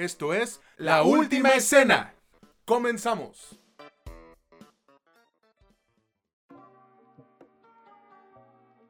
Esto es La Última Escena. Comenzamos.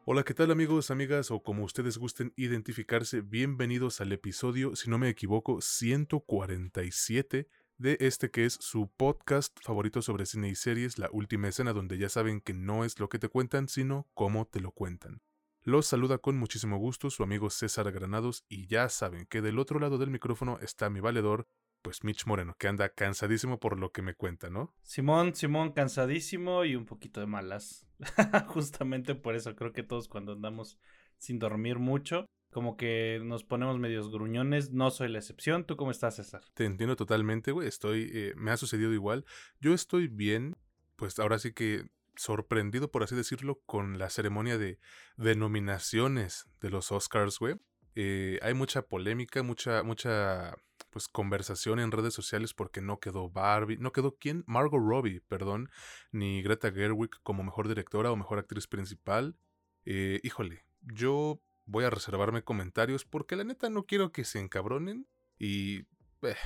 Hola, ¿qué tal amigos, amigas o como ustedes gusten identificarse? Bienvenidos al episodio, si no me equivoco, 147 de este que es su podcast favorito sobre cine y series, La Última Escena, donde ya saben que no es lo que te cuentan, sino cómo te lo cuentan. Los saluda con muchísimo gusto su amigo César Granados y ya saben que del otro lado del micrófono está mi valedor, pues Mitch Moreno, que anda cansadísimo por lo que me cuenta, ¿no? Simón, Simón, cansadísimo y un poquito de malas. Justamente por eso creo que todos cuando andamos sin dormir mucho, como que nos ponemos medios gruñones. No soy la excepción. ¿Tú cómo estás, César? Te entiendo totalmente, güey. Estoy, eh, me ha sucedido igual. Yo estoy bien, pues ahora sí que sorprendido, por así decirlo, con la ceremonia de denominaciones de los Oscars, güey. Eh, hay mucha polémica, mucha, mucha pues conversación en redes sociales porque no quedó Barbie, no quedó quién, Margot Robbie, perdón, ni Greta Gerwig como mejor directora o mejor actriz principal. Eh, híjole, yo voy a reservarme comentarios porque la neta no quiero que se encabronen y eh,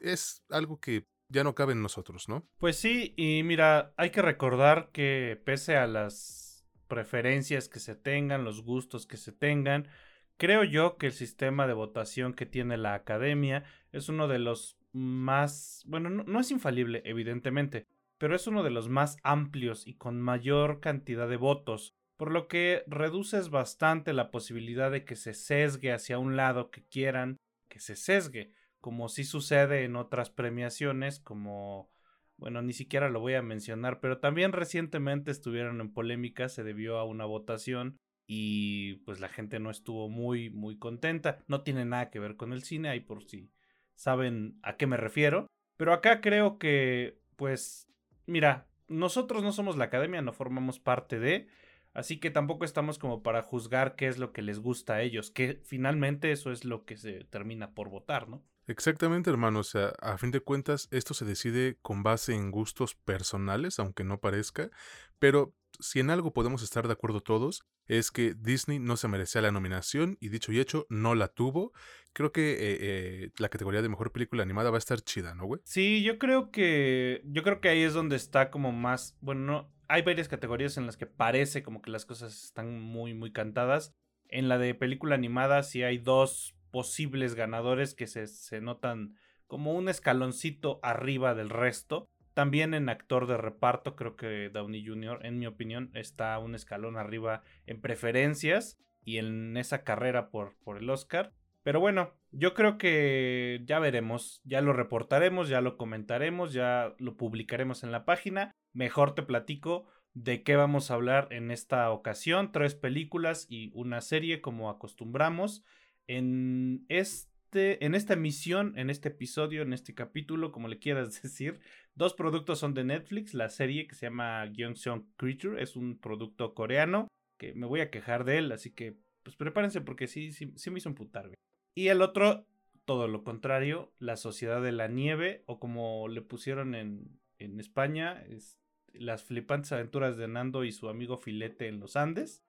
es algo que ya no cabe en nosotros, ¿no? Pues sí, y mira, hay que recordar que pese a las preferencias que se tengan, los gustos que se tengan, creo yo que el sistema de votación que tiene la academia es uno de los más, bueno, no, no es infalible, evidentemente, pero es uno de los más amplios y con mayor cantidad de votos, por lo que reduces bastante la posibilidad de que se sesgue hacia un lado que quieran que se sesgue como sí sucede en otras premiaciones, como, bueno, ni siquiera lo voy a mencionar, pero también recientemente estuvieron en polémica, se debió a una votación y pues la gente no estuvo muy, muy contenta. No tiene nada que ver con el cine, ahí por si saben a qué me refiero. Pero acá creo que, pues, mira, nosotros no somos la academia, no formamos parte de, así que tampoco estamos como para juzgar qué es lo que les gusta a ellos, que finalmente eso es lo que se termina por votar, ¿no? Exactamente, hermano. O sea, a fin de cuentas, esto se decide con base en gustos personales, aunque no parezca. Pero si en algo podemos estar de acuerdo todos, es que Disney no se merecía la nominación y dicho y hecho, no la tuvo. Creo que eh, eh, la categoría de mejor película animada va a estar chida, ¿no, güey? Sí, yo creo que. Yo creo que ahí es donde está como más. Bueno, no. Hay varias categorías en las que parece como que las cosas están muy, muy cantadas. En la de película animada sí hay dos posibles ganadores que se, se notan como un escaloncito arriba del resto. También en actor de reparto, creo que Downey Jr., en mi opinión, está un escalón arriba en preferencias y en esa carrera por, por el Oscar. Pero bueno, yo creo que ya veremos, ya lo reportaremos, ya lo comentaremos, ya lo publicaremos en la página. Mejor te platico de qué vamos a hablar en esta ocasión. Tres películas y una serie como acostumbramos. En, este, en esta emisión, en este episodio, en este capítulo, como le quieras decir, dos productos son de Netflix. La serie que se llama Gyeongseong Creature es un producto coreano que me voy a quejar de él, así que pues prepárense porque sí, sí, sí me hizo emputar. Y el otro, todo lo contrario, La Sociedad de la Nieve, o como le pusieron en, en España, es Las flipantes aventuras de Nando y su amigo Filete en los Andes.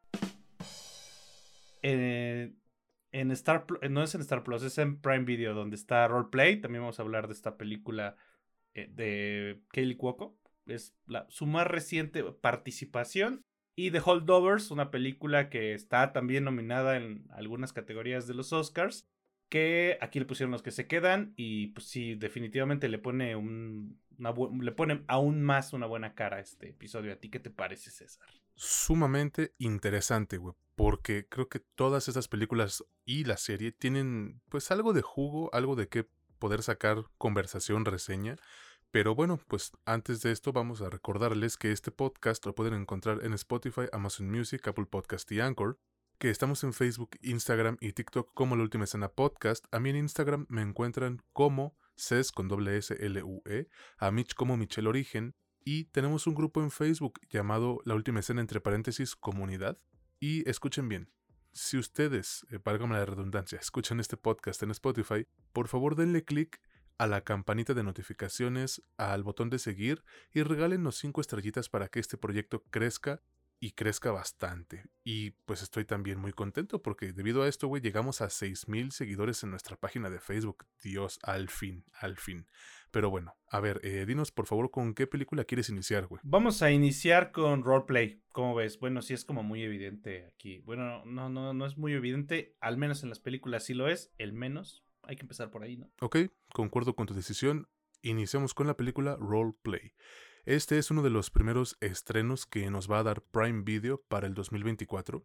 Eh, en Star no es en Star Plus, es en Prime Video, donde está Roleplay. También vamos a hablar de esta película eh, de Kaylee Cuoco. Es su más reciente participación. Y The Holdovers, una película que está también nominada en algunas categorías de los Oscars. Que aquí le pusieron los que se quedan. Y pues sí, definitivamente le pone un. le pone aún más una buena cara a este episodio. ¿A ti qué te parece, César? Sumamente interesante, güey porque creo que todas esas películas y la serie tienen pues algo de jugo, algo de qué poder sacar conversación, reseña. Pero bueno, pues antes de esto vamos a recordarles que este podcast lo pueden encontrar en Spotify, Amazon Music, Apple Podcast y Anchor, que estamos en Facebook, Instagram y TikTok como La Última Escena Podcast. A mí en Instagram me encuentran como CES con doble S L U E, a Mitch como Michel Origen y tenemos un grupo en Facebook llamado La Última Escena entre paréntesis Comunidad y escuchen bien, si ustedes, eh, la redundancia, escuchan este podcast en Spotify, por favor denle clic a la campanita de notificaciones, al botón de seguir y regálenos 5 estrellitas para que este proyecto crezca y crezca bastante. Y pues estoy también muy contento porque debido a esto, güey, llegamos a 6000 seguidores en nuestra página de Facebook. Dios, al fin, al fin. Pero bueno, a ver, eh, dinos por favor con qué película quieres iniciar, güey. Vamos a iniciar con roleplay. ¿Cómo ves? Bueno, sí es como muy evidente aquí. Bueno, no, no, no es muy evidente. Al menos en las películas sí lo es. El menos. Hay que empezar por ahí, ¿no? Ok, concuerdo con tu decisión. Iniciamos con la película Roleplay. Este es uno de los primeros estrenos que nos va a dar Prime Video para el 2024.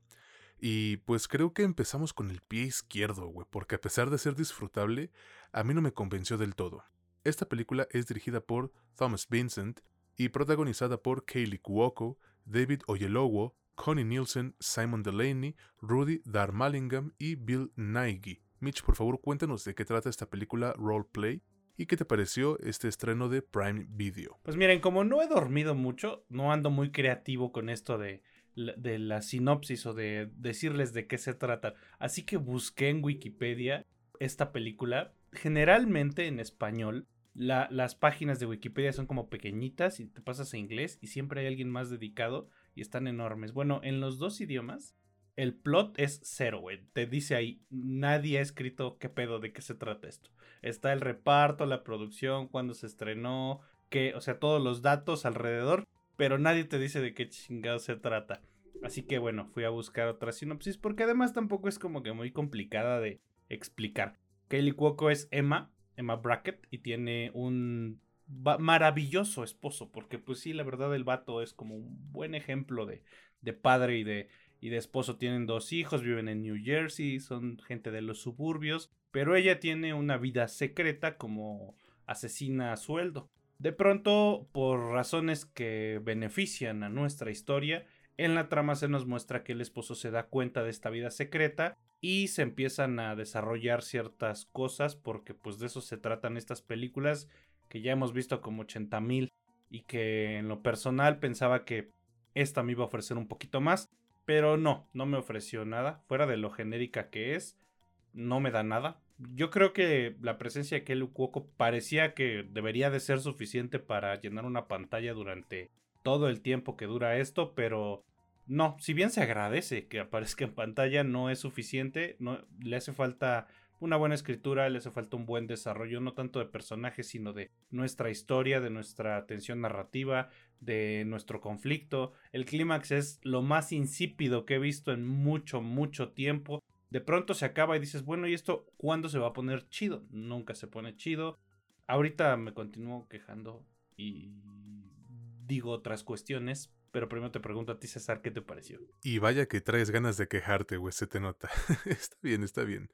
Y pues creo que empezamos con el pie izquierdo, güey, porque a pesar de ser disfrutable, a mí no me convenció del todo. Esta película es dirigida por Thomas Vincent y protagonizada por Kaylee Cuoco, David Oyelowo, Connie Nielsen, Simon Delaney, Rudy Darmalingam y Bill Nighy. Mitch, por favor, cuéntanos de qué trata esta película Roleplay y qué te pareció este estreno de Prime Video. Pues miren, como no he dormido mucho, no ando muy creativo con esto de, la sinopsis o de decirles de qué se trata. Así que busqué en Wikipedia esta película. Generalmente en español las páginas de Wikipedia son como pequeñitas y te pasas a inglés y siempre hay alguien más dedicado y están enormes. Bueno, en los dos idiomas el plot es cero, güey. Te dice ahí, nadie ha escrito qué pedo, de qué se trata esto. Está el reparto, la producción, cuándo se estrenó, qué, o sea, todos los datos alrededor, pero nadie te dice de qué chingado se trata. Así que bueno, fui a buscar otra sinopsis porque además tampoco es como que muy complicada de explicar. Kaylee Cuoco es Emma, Emma Brackett, y tiene un maravilloso esposo, porque pues sí, la verdad el vato es como un buen ejemplo de, de padre y de, y de esposo. Tienen dos hijos, viven en New Jersey, son gente de los suburbios, pero ella tiene una vida secreta como asesina a sueldo. De pronto, por razones que benefician a nuestra historia, en la trama se nos muestra que el esposo se da cuenta de esta vida secreta y se empiezan a desarrollar ciertas cosas porque pues de eso se tratan estas películas que ya hemos visto como 80 mil y que en lo personal pensaba que esta me iba a ofrecer un poquito más, pero no, no me ofreció nada, fuera de lo genérica que es, no me da nada. Yo creo que la presencia de Kelly Cuoco parecía que debería de ser suficiente para llenar una pantalla durante todo el tiempo que dura esto, pero no, si bien se agradece que aparezca en pantalla, no es suficiente, no, le hace falta una buena escritura, le hace falta un buen desarrollo, no tanto de personajes, sino de nuestra historia, de nuestra tensión narrativa, de nuestro conflicto. El clímax es lo más insípido que he visto en mucho, mucho tiempo. De pronto se acaba y dices, bueno, ¿y esto cuándo se va a poner chido? Nunca se pone chido. Ahorita me continúo quejando y digo otras cuestiones, pero primero te pregunto a ti, César, ¿qué te pareció? Y vaya que traes ganas de quejarte, güey, se te nota. está bien, está bien.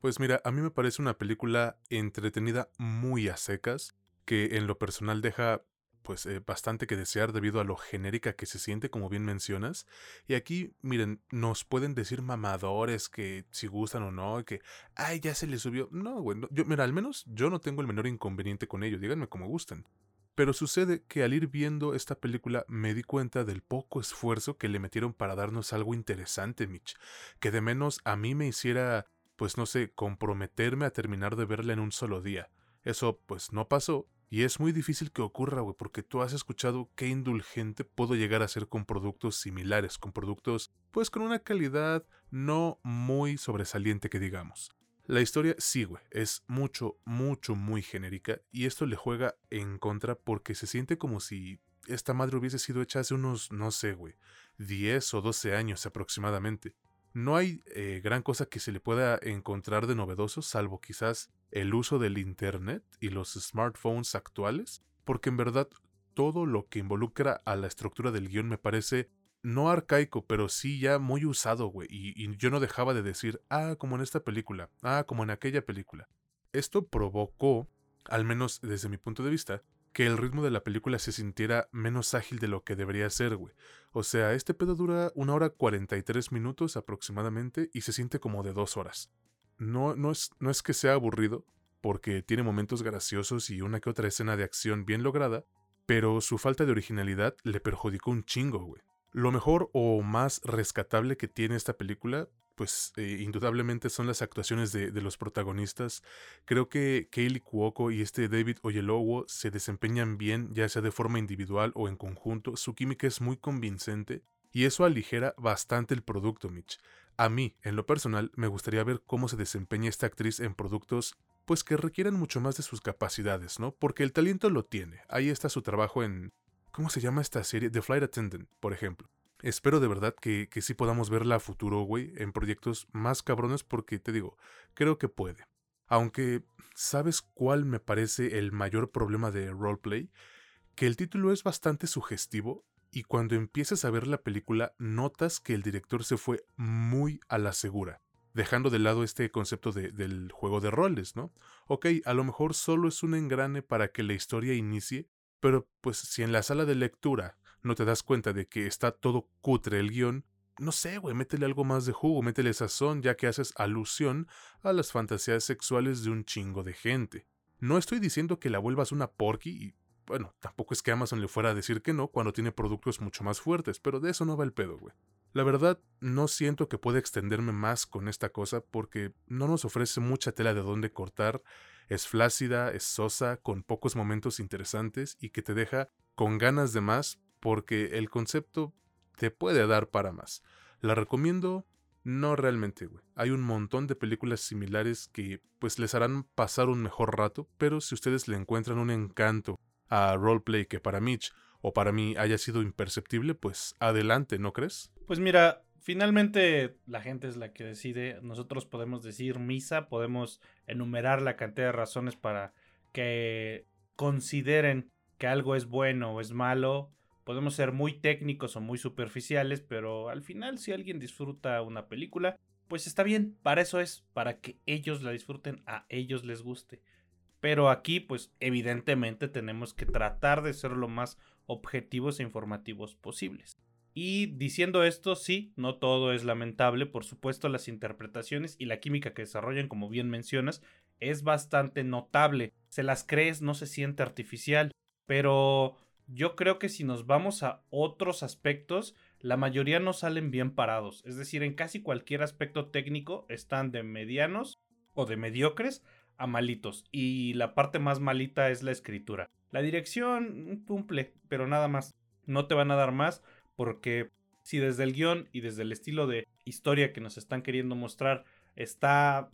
Pues mira, a mí me parece una película entretenida muy a secas, que en lo personal deja pues eh, bastante que desear debido a lo genérica que se siente, como bien mencionas. Y aquí, miren, nos pueden decir mamadores que si gustan o no, que, ay, ya se le subió. No, güey, yo, mira, al menos yo no tengo el menor inconveniente con ello, díganme como gustan. Pero sucede que al ir viendo esta película me di cuenta del poco esfuerzo que le metieron para darnos algo interesante, Mitch, que de menos a mí me hiciera, pues no sé, comprometerme a terminar de verla en un solo día. Eso pues no pasó, y es muy difícil que ocurra, güey, porque tú has escuchado qué indulgente puedo llegar a ser con productos similares, con productos, pues con una calidad no muy sobresaliente que digamos. La historia sí, güey, es mucho, mucho, muy genérica y esto le juega en contra porque se siente como si esta madre hubiese sido hecha hace unos, no sé, güey, 10 o 12 años aproximadamente. No hay eh, gran cosa que se le pueda encontrar de novedoso, salvo quizás el uso del Internet y los smartphones actuales, porque en verdad todo lo que involucra a la estructura del guion me parece no arcaico, pero sí ya muy usado, güey. Y, yo no dejaba de decir, ah, como en esta película, ah, como en aquella película. Esto provocó, al menos desde mi punto de vista, que el ritmo de la película se sintiera menos ágil de lo que debería ser, güey. O sea, este pedo dura una hora 43 minutos aproximadamente y se siente como de dos horas. No, no, es, no es que sea aburrido, porque tiene momentos graciosos y una que otra escena de acción bien lograda, pero su falta de originalidad le perjudicó un chingo, güey. Lo mejor o más rescatable que tiene esta película, pues eh, indudablemente son las actuaciones de, los protagonistas. Creo que Kaylee Cuoco y este David Oyelowo se desempeñan bien, ya sea de forma individual o en conjunto. Su química es muy convincente y eso aligera bastante el producto, Mitch. A mí, en lo personal, me gustaría ver cómo se desempeña esta actriz en productos pues que requieran mucho más de sus capacidades, ¿no? Porque el talento lo tiene. Ahí está su trabajo en ¿cómo se llama esta serie? The Flight Attendant, por ejemplo. Espero de verdad que, que sí podamos verla a futuro, güey, en proyectos más cabrones porque te digo, creo que puede. Aunque, ¿sabes cuál me parece el mayor problema de roleplay? Que el título es bastante sugestivo y cuando empiezas a ver la película notas que el director se fue muy a la segura, dejando de lado este concepto del juego de roles, ¿no? Ok, a lo mejor solo es un engrane para que la historia inicie, pero pues si en la sala de lectura no te das cuenta de que está todo cutre el guion, no sé, güey, métele algo más de jugo, métele sazón, ya que haces alusión a las fantasías sexuales de un chingo de gente. No estoy diciendo que la vuelvas una porky y, bueno, tampoco es que Amazon le fuera a decir que no cuando tiene productos mucho más fuertes, pero de eso no va el pedo, güey. La verdad, no siento que pueda extenderme más con esta cosa porque no nos ofrece mucha tela de dónde cortar, es flácida, es sosa, con pocos momentos interesantes y que te deja con ganas de más porque el concepto te puede dar para más. La recomiendo, no realmente, güey. Hay un montón de películas similares que pues les harán pasar un mejor rato, pero si ustedes le encuentran un encanto a roleplay que para Mitch o para mí haya sido imperceptible, pues adelante, ¿no crees? Pues mira, finalmente la gente es la que decide. Nosotros podemos decir misa, podemos enumerar la cantidad de razones para que consideren que algo es bueno o es malo Podemos ser muy técnicos o muy superficiales, pero al final si alguien disfruta una película, pues está bien, para eso es, para que ellos la disfruten, a ellos les guste. Pero aquí, pues evidentemente tenemos que tratar de ser lo más objetivos e informativos posibles. Y diciendo esto, sí, no todo es lamentable, por supuesto las interpretaciones y la química que desarrollan, como bien mencionas, es bastante notable. Se las crees, no se siente artificial, pero yo creo que si nos vamos a otros aspectos, la mayoría no salen bien parados. Es decir, en casi cualquier aspecto técnico están de medianos o de mediocres a malitos. Y la parte más malita es la escritura. La dirección cumple, pero nada más. No te van a dar más porque si desde el guion y desde el estilo de historia que nos están queriendo mostrar está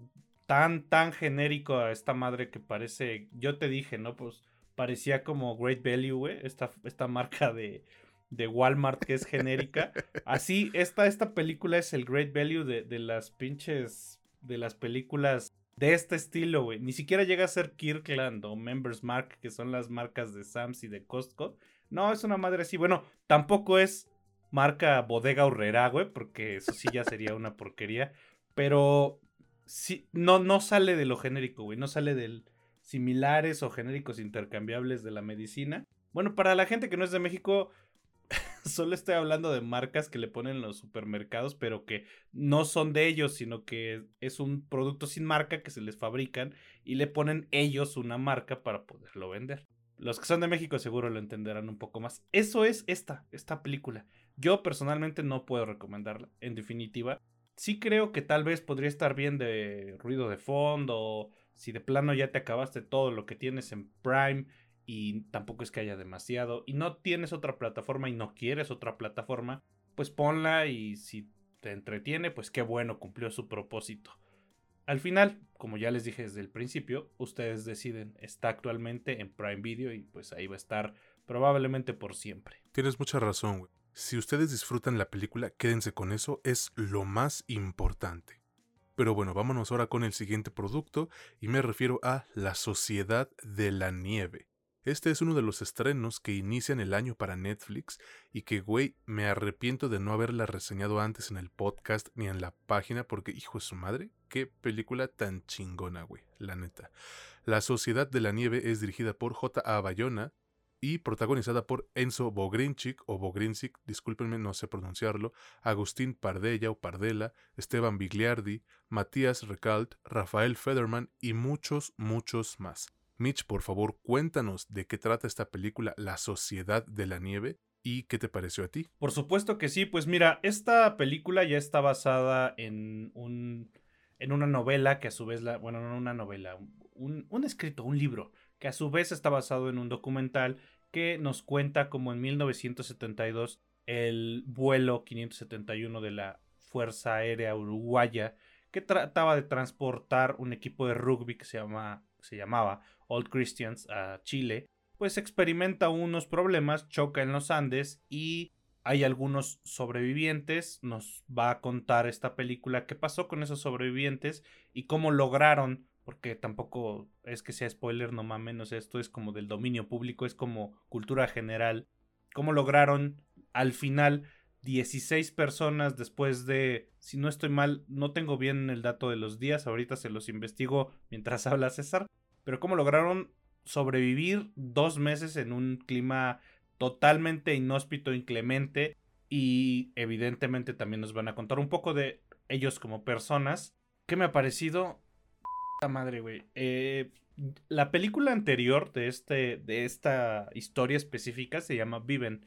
tan, tan genérico a esta madre que parece, yo te dije, ¿no? Pues parecía como Great Value, güey, esta, esta marca de, de Walmart que es genérica. Así, esta, esta película es el Great Value de, de las pinches, de las películas de este estilo, güey. Ni siquiera llega a ser Kirkland o Members Mark, que son las marcas de Sams y de Costco. No, es una madre así. Bueno, tampoco es marca Bodega Horrera, güey, porque eso sí ya sería una porquería. Pero sí, no, no sale de lo genérico, güey. No sale del, similares o genéricos intercambiables de la medicina. Bueno, para la gente que no es de México, solo estoy hablando de marcas que le ponen los supermercados, pero que no son de ellos, sino que es un producto sin marca que se les fabrican y le ponen ellos una marca para poderlo vender. Los que son de México seguro lo entenderán un poco más. Eso es esta, esta película. Yo personalmente no puedo recomendarla, en definitiva. Sí creo que tal vez podría estar bien de ruido de fondo si de plano ya te acabaste todo lo que tienes en Prime y tampoco es que haya demasiado y no tienes otra plataforma y no quieres otra plataforma, pues ponla y si te entretiene, pues qué bueno, cumplió su propósito. Al final, como ya les dije desde el principio, ustedes deciden, está actualmente en Prime Video y pues ahí va a estar probablemente por siempre. Tienes mucha razón, güey. Si ustedes disfrutan la película, quédense con eso, es lo más importante. Pero bueno, vámonos ahora con el siguiente producto y me refiero a La Sociedad de la Nieve. Este es uno de los estrenos que inician el año para Netflix y que, güey, me arrepiento de no haberla reseñado antes en el podcast ni en la página porque, hijo de su madre, qué película tan chingona, güey, la neta. La Sociedad de la Nieve es dirigida por J.A. Bayona, y protagonizada por Enzo Bogrinchik o Bogrinchik, discúlpenme, no sé pronunciarlo, Agustín Pardella o Pardela, Esteban Bigliardi, Matías Recalt, Rafael Federman y muchos, muchos más. Mitch, por favor, cuéntanos de qué trata esta película La Sociedad de la Nieve y qué te pareció a ti. Por supuesto que sí, pues mira, esta película ya está basada en un en una novela que a su vez la, bueno, no una novela, un, un escrito, un libro que a su vez está basado en un documental que nos cuenta cómo en 1972 el vuelo 571 de la Fuerza Aérea Uruguaya que trataba de transportar un equipo de rugby que se, llama, se llamaba Old Christians a Chile, pues experimenta unos problemas, choca en los Andes y hay algunos sobrevivientes. Nos va a contar esta película qué pasó con esos sobrevivientes y cómo lograron, porque tampoco es que sea spoiler, no mames, esto es como del dominio público, es como cultura general, cómo lograron al final 16 personas después de, si no estoy mal, no tengo bien el dato de los días, ahorita se los investigo mientras habla César, pero cómo lograron sobrevivir dos meses en un clima totalmente inhóspito, inclemente y evidentemente también nos van a contar un poco de ellos como personas. ¿Qué me ha parecido? madre, güey. Eh, la película anterior de, este, de esta historia específica se llama Viven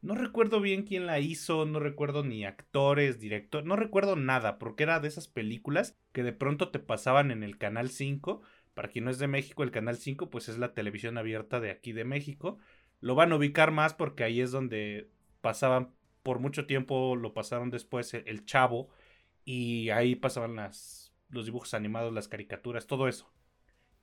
no recuerdo bien quién la hizo, no recuerdo ni actores, director, no recuerdo nada, porque era de esas películas que de pronto te pasaban en el Canal 5. Para quien no es de México, el Canal 5 pues es la televisión abierta de aquí de México. Lo van a ubicar más porque ahí es donde pasaban, por mucho tiempo lo pasaron después el, Chavo y ahí pasaban las, los dibujos animados, las caricaturas, todo eso.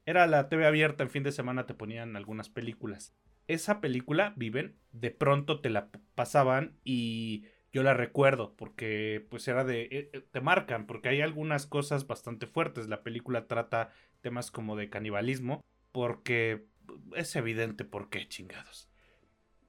Era la TV abierta, en fin de semana te ponían algunas películas esa película, Viven, de pronto te la pasaban y yo la recuerdo porque pues era de... Eh, eh, te marcan porque hay algunas cosas bastante fuertes. La película trata temas como de canibalismo porque es evidente por qué chingados.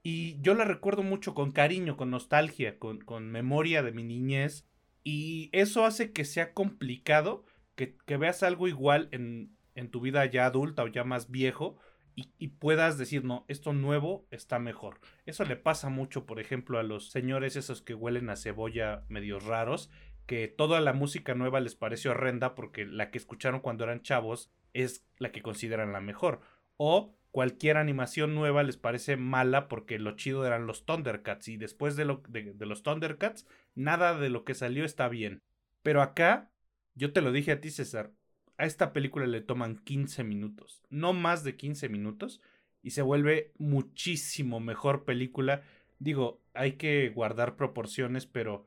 Y yo la recuerdo mucho con cariño, con nostalgia, con, con memoria de mi niñez. Y eso hace que sea complicado que, que veas algo igual en, en tu vida ya adulta o ya más viejo y, puedas decir, no, esto nuevo está mejor. Eso le pasa mucho, por ejemplo, a los señores esos que huelen a cebolla medios raros, que toda la música nueva les pareció horrenda porque la que escucharon cuando eran chavos es la que consideran la mejor. O cualquier animación nueva les parece mala porque lo chido eran los Thundercats y después de, lo, de los Thundercats, nada de lo que salió está bien. Pero acá, yo te lo dije a ti, César, a esta película le toman 15 minutos, no más de 15 minutos, y se vuelve muchísimo mejor película. Digo, hay que guardar proporciones, pero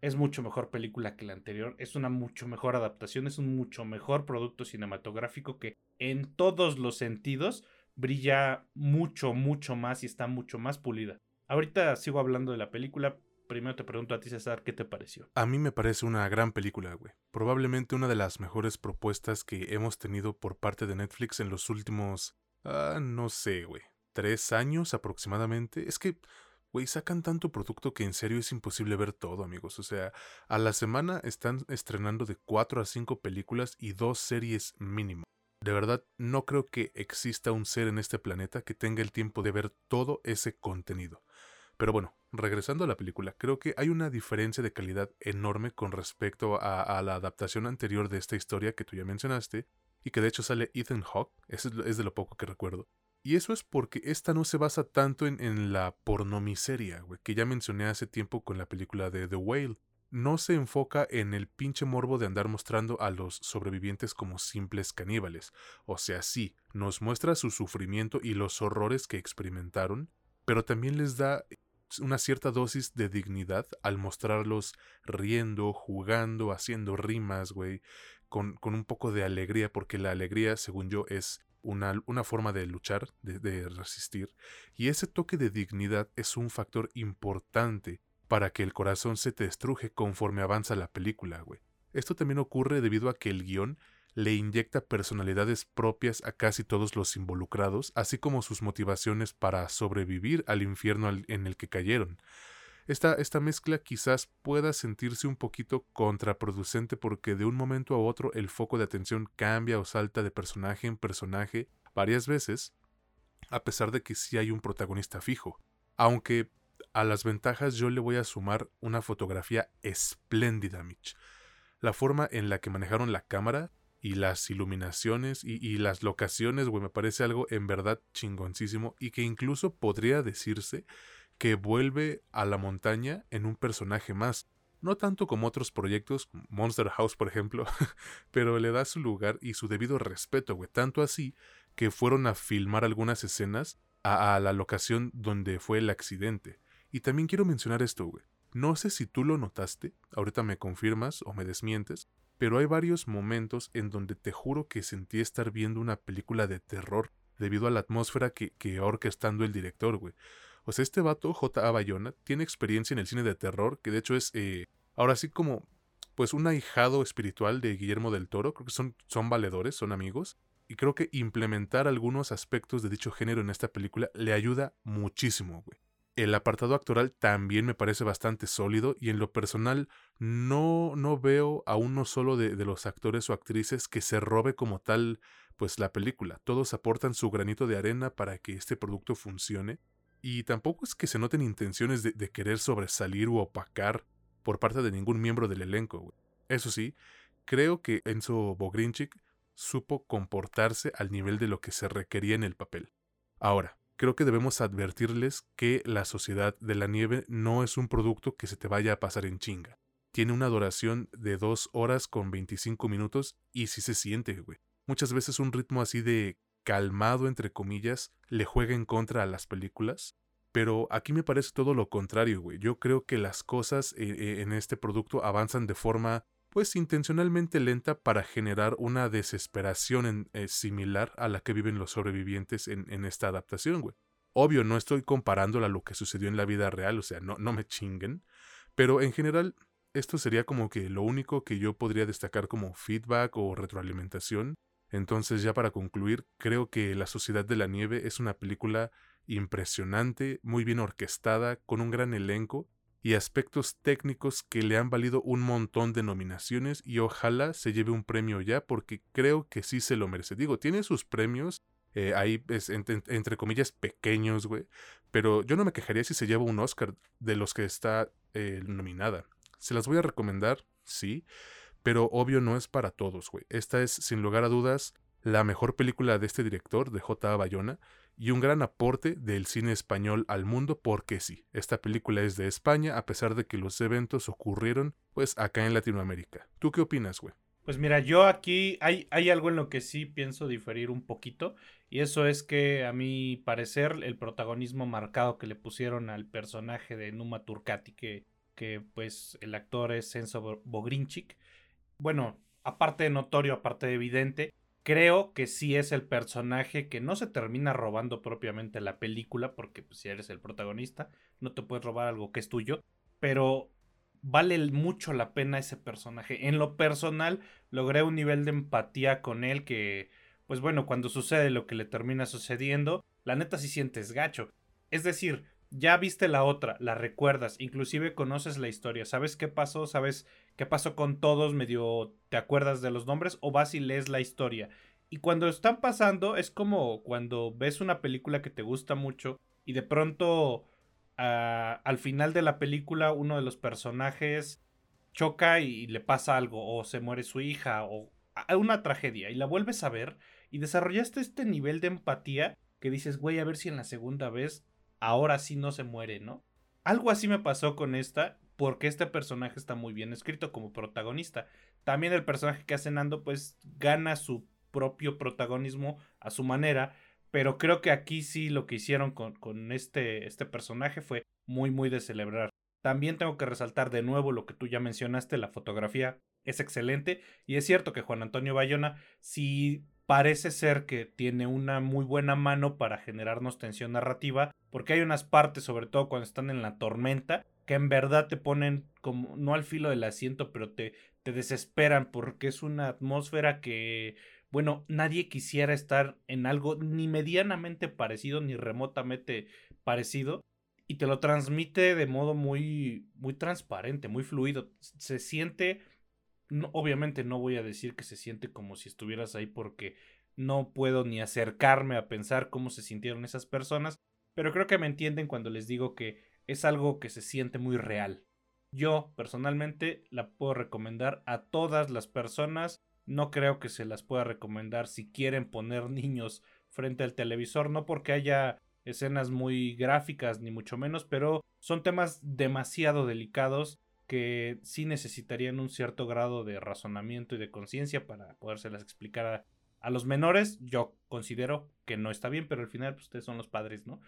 es mucho mejor película que la anterior, es una mucho mejor adaptación, es un mucho mejor producto cinematográfico que en todos los sentidos brilla mucho, mucho más y está mucho más pulida. Ahorita sigo hablando de la película, primero te pregunto a ti, César, ¿qué te pareció? A mí me parece una gran película, güey. Probablemente una de las mejores propuestas que hemos tenido por parte de Netflix en los últimos, ah, no sé, güey, tres años aproximadamente. Es que, güey, sacan tanto producto que en serio es imposible ver todo, amigos. O sea, a la semana están estrenando de cuatro a cinco películas y dos series mínimo. De verdad, no creo que exista un ser en este planeta que tenga el tiempo de ver todo ese contenido. Pero bueno, regresando a la película, creo que hay una diferencia de calidad enorme con respecto a, la adaptación anterior de esta historia que tú ya mencionaste, y que de hecho sale Ethan Hawke, eso es, de lo poco que recuerdo. Y eso es porque esta no se basa tanto en, en la pornomiseria, güey, que ya mencioné hace tiempo con la película de The Whale. No se enfoca en el pinche morbo de andar mostrando a los sobrevivientes como simples caníbales. O sea, sí, nos muestra su sufrimiento y los horrores que experimentaron, pero también les da una cierta dosis de dignidad al mostrarlos riendo, jugando, haciendo rimas, güey, con, con, un poco de alegría, porque la alegría, según yo, es una, una forma de luchar, de, de resistir, y ese toque de dignidad es un factor importante para que el corazón se te estruje conforme avanza la película, güey. Esto también ocurre debido a que el guion le inyecta personalidades propias a casi todos los involucrados, así como sus motivaciones para sobrevivir al infierno en el que cayeron. Esta, esta, mezcla quizás pueda sentirse un poquito contraproducente porque de un momento a otro el foco de atención cambia o salta de personaje en personaje varias veces, a pesar de que sí hay un protagonista fijo. Aunque a las ventajas yo le voy a sumar una fotografía espléndida, Mitch. La forma en la que manejaron la cámara y las iluminaciones y, las locaciones, güey, me parece algo en verdad chingoncísimo y que incluso podría decirse que vuelve a la montaña en un personaje más. No tanto como otros proyectos, Monster House por ejemplo, pero le da su lugar y su debido respeto, güey. Tanto así que fueron a filmar algunas escenas a, a la locación donde fue el accidente. Y también quiero mencionar esto, güey. No sé si tú lo notaste, ahorita me confirmas o me desmientes, pero hay varios momentos en donde te juro que sentí estar viendo una película de terror debido a la atmósfera que, que orquestando el director, güey. O sea, este vato, J.A. Bayona, tiene experiencia en el cine de terror, que de hecho es, eh, ahora sí como, pues un ahijado espiritual de Guillermo del Toro, creo que son, son valedores, son amigos, y creo que implementar algunos aspectos de dicho género en esta película le ayuda muchísimo, güey. El apartado actoral también me parece bastante sólido y en lo personal no, no veo a uno solo de, de los actores o actrices que se robe como tal pues la película. Todos aportan su granito de arena para que este producto funcione y tampoco es que se noten intenciones de, querer sobresalir u opacar por parte de ningún miembro del elenco. Eso sí, creo que Enzo Bogrinchik supo comportarse al nivel de lo que se requería en el papel. Ahora, creo que debemos advertirles que la Sociedad de la Nieve no es un producto que se te vaya a pasar en chinga. Tiene una duración de 2 horas con 25 minutos y sí se siente, güey. Muchas veces un ritmo así de calmado, entre comillas, le juega en contra a las películas. Pero aquí me parece todo lo contrario, güey. Yo creo que las cosas eh, eh, en este producto avanzan de forma, pues, intencionalmente lenta para generar una desesperación eh, similar a la que viven los sobrevivientes en, esta adaptación, güey. Obvio, no estoy comparándola a lo que sucedió en la vida real, o sea, no, no me chinguen. Pero en general, esto sería como que lo único que yo podría destacar como feedback o retroalimentación entonces, ya para concluir, creo que La Sociedad de la Nieve es una película impresionante, muy bien orquestada, con un gran elenco y aspectos técnicos que le han valido un montón de nominaciones y ojalá se lleve un premio ya porque creo que sí se lo merece. Digo, tiene sus premios, eh, ahí es, entre, comillas pequeños, güey, pero yo no me quejaría si se lleva un Oscar de los que está eh, nominada. Se las voy a recomendar, sí, pero obvio no es para todos, güey. Esta es, sin lugar a dudas, la mejor película de este director, de J.A. Bayona, y un gran aporte del cine español al mundo, porque sí, esta película es de España, a pesar de que los eventos ocurrieron, pues, acá en Latinoamérica. ¿Tú qué opinas, güey? Pues mira, yo aquí hay, hay algo en lo que sí pienso diferir un poquito, y eso es que a mi parecer el protagonismo marcado que le pusieron al personaje de Numa Turcati, que, que pues el actor es Enzo Bogrinchik, bueno, aparte de notorio, aparte de evidente, creo que sí es el personaje que no se termina robando propiamente la película, porque pues, si eres el protagonista, no te puedes robar algo que es tuyo, pero vale mucho la pena ese personaje. En lo personal, logré un nivel de empatía con él que, pues bueno, cuando sucede lo que le termina sucediendo, la neta sí sientes gacho. Es decir, ya viste la otra, la recuerdas, inclusive conoces la historia, sabes qué pasó, sabes qué pasó con todos, medio te acuerdas de los nombres o vas y lees la historia. Y cuando están pasando es como cuando ves una película que te gusta mucho y de pronto ah, al final de la película uno de los personajes choca y le pasa algo o se muere su hija o una tragedia y la vuelves a ver y desarrollaste este nivel de empatía que dices, güey, a ver si en la segunda vez ahora sí no se muere, ¿no? Algo así me pasó con esta, porque este personaje está muy bien escrito como protagonista. También el personaje que hace Nando, pues gana su propio protagonismo a su manera, pero creo que aquí sí lo que hicieron con, con este, este personaje fue muy, muy de celebrar. También tengo que resaltar de nuevo lo que tú ya mencionaste, la fotografía es excelente y es cierto que Juan Antonio Bayona sí parece ser que tiene una muy buena mano para generarnos tensión narrativa, porque hay unas partes, sobre todo cuando están en la tormenta, que en verdad te ponen como, no al filo del asiento, pero te, te desesperan, porque es una atmósfera que, bueno, nadie quisiera estar en algo ni medianamente parecido, ni remotamente parecido, y te lo transmite de modo muy, muy transparente, muy fluido. Se siente obviamente no voy a decir que se siente como si estuvieras ahí porque no puedo ni acercarme a pensar cómo se sintieron esas personas, pero creo que me entienden cuando les digo que es algo que se siente muy real. Yo personalmente la puedo recomendar a todas las personas, no creo que se las pueda recomendar si quieren poner niños frente al televisor, no porque haya escenas muy gráficas ni mucho menos, pero son temas demasiado delicados que sí necesitarían un cierto grado de razonamiento y de conciencia para podérselas explicar a, los menores. Yo considero que no está bien, pero al final pues, ustedes son los padres, ¿no?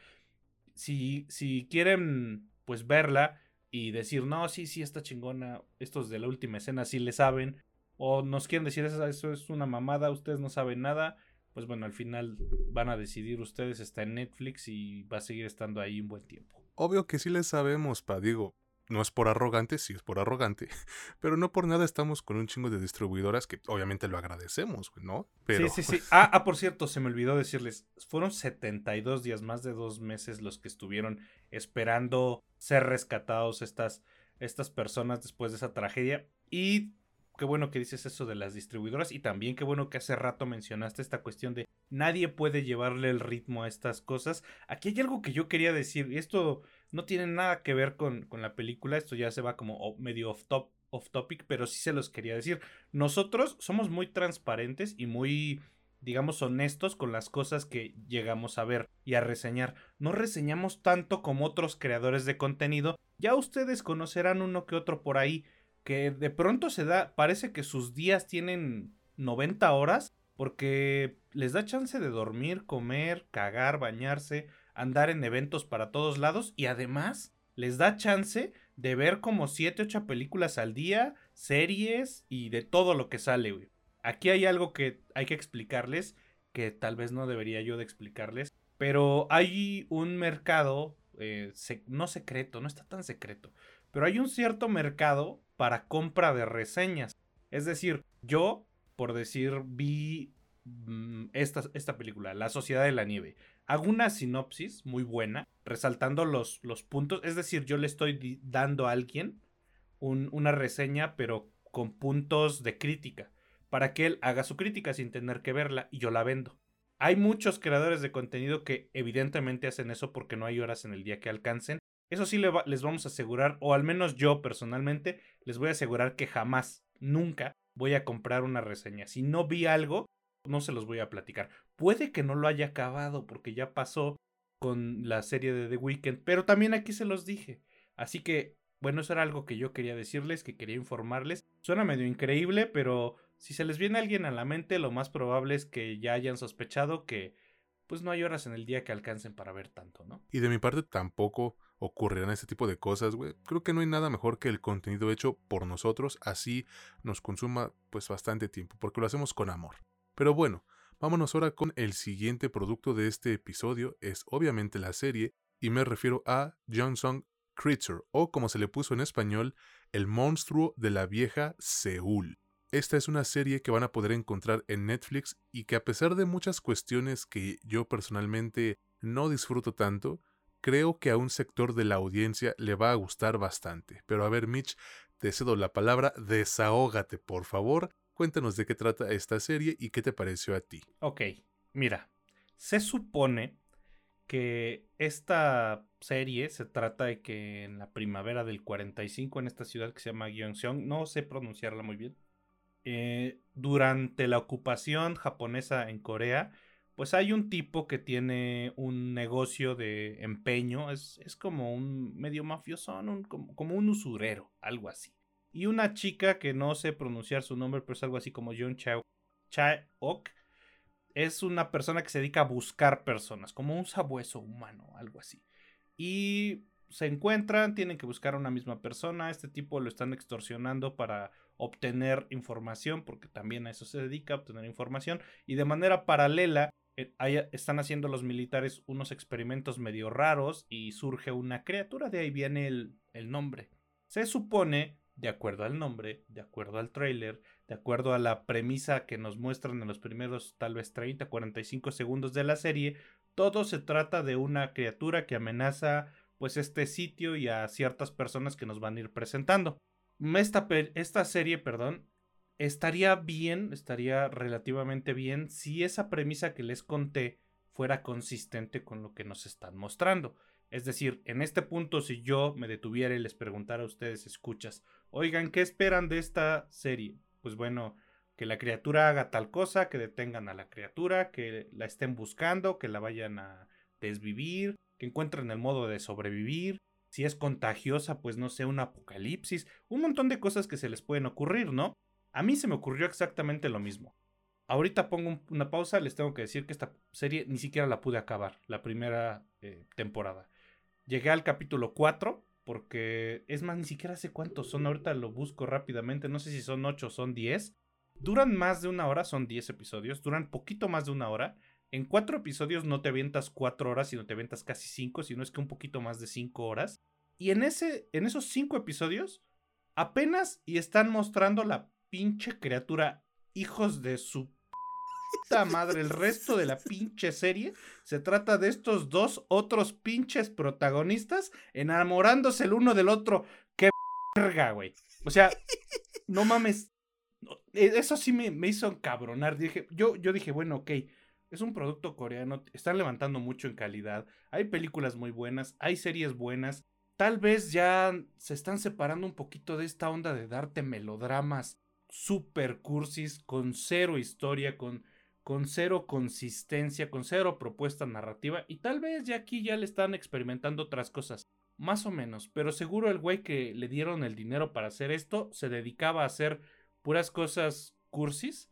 Si, si quieren pues verla y decir, no, sí, sí, está chingona, estos de la última escena sí le saben, o nos quieren decir, eso, eso es una mamada, ustedes no saben nada, pues bueno, al final van a decidir ustedes, está en Netflix y va a seguir estando ahí un buen tiempo. Obvio que sí le sabemos, pa, digo, no es por arrogante, sí es por arrogante, pero no por nada estamos con un chingo de distribuidoras que obviamente lo agradecemos, ¿no? Pero... Sí, sí, sí. Ah, ah, por cierto, se me olvidó decirles, fueron 72 días, más de dos meses los que estuvieron esperando ser rescatados estas, estas personas después de esa tragedia. Y qué bueno que dices eso de las distribuidoras y también qué bueno que hace rato mencionaste esta cuestión de nadie puede llevarle el ritmo a estas cosas. Aquí hay algo que yo quería decir y esto no tiene nada que ver con, con la película, esto ya se va como medio off, top, off topic, pero sí se los quería decir. Nosotros somos muy transparentes y muy digamos, honestos con las cosas que llegamos a ver y a reseñar. No reseñamos tanto como otros creadores de contenido. Ya ustedes conocerán uno que otro por ahí que de pronto se da, parece que sus días tienen 90 horas porque les da chance de dormir, comer, cagar, bañarse, andar en eventos para todos lados y además les da chance de ver como 7, 8 películas al día, series y de todo lo que sale. Aquí hay algo que hay que explicarles, que tal vez no debería yo de explicarles, pero hay un mercado, eh, no secreto, no está tan secreto, pero hay un cierto mercado para compra de reseñas. Es decir, yo, por decir, vi mm, esta, esta, película, La Sociedad de la Nieve. Hago una sinopsis muy buena, resaltando los, los puntos. Es decir, yo le estoy dando a alguien una reseña, pero con puntos de crítica, para que él haga su crítica sin tener que verla y yo la vendo. Hay muchos creadores de contenido que evidentemente hacen eso porque no hay horas en el día que alcancen eso sí les vamos a asegurar, o al menos yo personalmente, les voy a asegurar que jamás, nunca voy a comprar una reseña. Si no vi algo, no se los voy a platicar. Puede que no lo haya acabado porque ya pasó con la serie de The Weeknd, pero también aquí se los dije. Así que, bueno, eso era algo que yo quería decirles, que quería informarles. Suena medio increíble, pero si se les viene alguien a la mente, lo más probable es que ya hayan sospechado que pues no hay horas en el día que alcancen para ver tanto, ¿no? Y de mi parte tampoco ocurrirán ese tipo de cosas, güey. Creo que no hay nada mejor que el contenido hecho por nosotros, así nos consuma pues bastante tiempo, porque lo hacemos con amor. Pero bueno, vámonos ahora con el siguiente producto de este episodio, es obviamente la serie, y me refiero a Johnson Creature, o como se le puso en español, el monstruo de la vieja Seúl. Esta es una serie que van a poder encontrar en Netflix y que a pesar de muchas cuestiones que yo personalmente no disfruto tanto, creo que a un sector de la audiencia le va a gustar bastante. Pero a ver, Mitch, te cedo la palabra, desahógate, por favor. Cuéntanos de qué trata esta serie y qué te pareció a ti. Ok, mira, se supone que esta serie se trata de que en la primavera del 45 en esta ciudad que se llama Gyeongseong, no sé pronunciarla muy bien, eh, durante la ocupación japonesa en Corea, pues hay un tipo que tiene un negocio de empeño, es, es como un medio mafioso, como, un usurero, algo así. Y una chica que no sé pronunciar su nombre, pero es algo así como John Chao, Chaok, es una persona que se dedica a buscar personas, como un sabueso humano, algo así. Y se encuentran, tienen que buscar a una misma persona, este tipo lo están extorsionando para obtener información, porque también a eso se dedica, obtener información, y de manera paralela eh, están haciendo los militares unos experimentos medio raros y surge una criatura, de ahí viene el, el nombre. Se supone, de acuerdo al nombre, de acuerdo al trailer, de acuerdo a la premisa que nos muestran en los primeros tal vez 30, 45 segundos de la serie, todo se trata de una criatura que amenaza pues este sitio y a ciertas personas que nos van a ir presentando esta, esta serie, perdón, estaría bien, estaría relativamente bien si esa premisa que les conté fuera consistente con lo que nos están mostrando. Es decir, en este punto, si yo me detuviera y les preguntara a ustedes, escuchas, oigan, ¿qué esperan de esta serie? Pues bueno, que la criatura haga tal cosa, que detengan a la criatura, que la estén buscando, que la vayan a desvivir, que encuentren el modo de sobrevivir, si es contagiosa, pues no sé, un apocalipsis, un montón de cosas que se les pueden ocurrir, ¿no? A mí se me ocurrió exactamente lo mismo. Ahorita pongo una pausa, les tengo que decir que esta serie ni siquiera la pude acabar, la primera eh, temporada. Llegué al capítulo 4 porque es más, ni siquiera sé cuántos son, ahorita lo busco rápidamente, no sé si son 8 o son 10. Duran más de una hora, son 10 episodios, duran poquito más de una hora. En cuatro episodios no te avientas cuatro horas, sino te avientas casi cinco, sino es que un poquito más de cinco horas. Y en, ese, en esos cinco episodios, apenas y están mostrando la pinche criatura, hijos de su puta madre. El resto de la pinche serie se trata de estos dos otros pinches protagonistas enamorándose el uno del otro. ¡Qué verga, güey! O sea, no mames. E, eso sí me, me hizo encabronar. Dije, yo, yo dije, bueno, ok es un producto coreano, están levantando mucho en calidad, hay películas muy buenas, hay series buenas, tal vez ya se están separando un poquito de esta onda de darte melodramas super cursis, con cero historia, con, con cero consistencia, con cero propuesta narrativa, y tal vez ya aquí ya le están experimentando otras cosas. Más o menos, pero seguro el güey que le dieron el dinero para hacer esto se dedicaba a hacer puras cosas cursis